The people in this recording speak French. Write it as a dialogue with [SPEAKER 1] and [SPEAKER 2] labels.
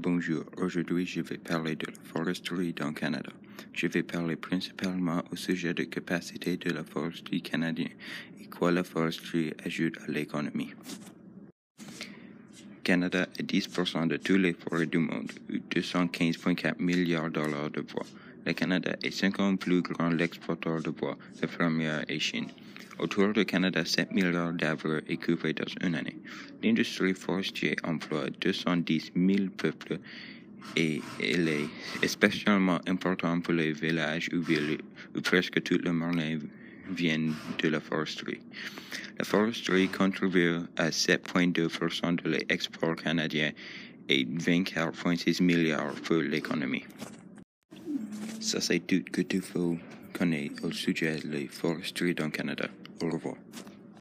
[SPEAKER 1] Bonjour, aujourd'hui je vais parler de la foresterie dans le Canada. Je vais parler principalement au sujet de capacité de la foresterie canadienne et quoi la foresterie ajoute à l'économie. Canada est 10% de toutes les forêts du monde, ou 215,4 milliards de dollars de bois. Le Canada est 50 plus grand l'exporteur de bois, la première est Chine. Autour du Canada, 7 milliards d'arbres est coupé dans une année. L'industrie forestière emploie 210 000 peuples et elle est especiellement importante pour les villages ou villes où presque toute la monnaie vient de la foresterie. La foresterie contribue à 7,2% de l'export canadien et 24,6 milliards pour l'économie. Ça, c'est tout que tu faut connaître au sujet de la dans Canada. Au revoir.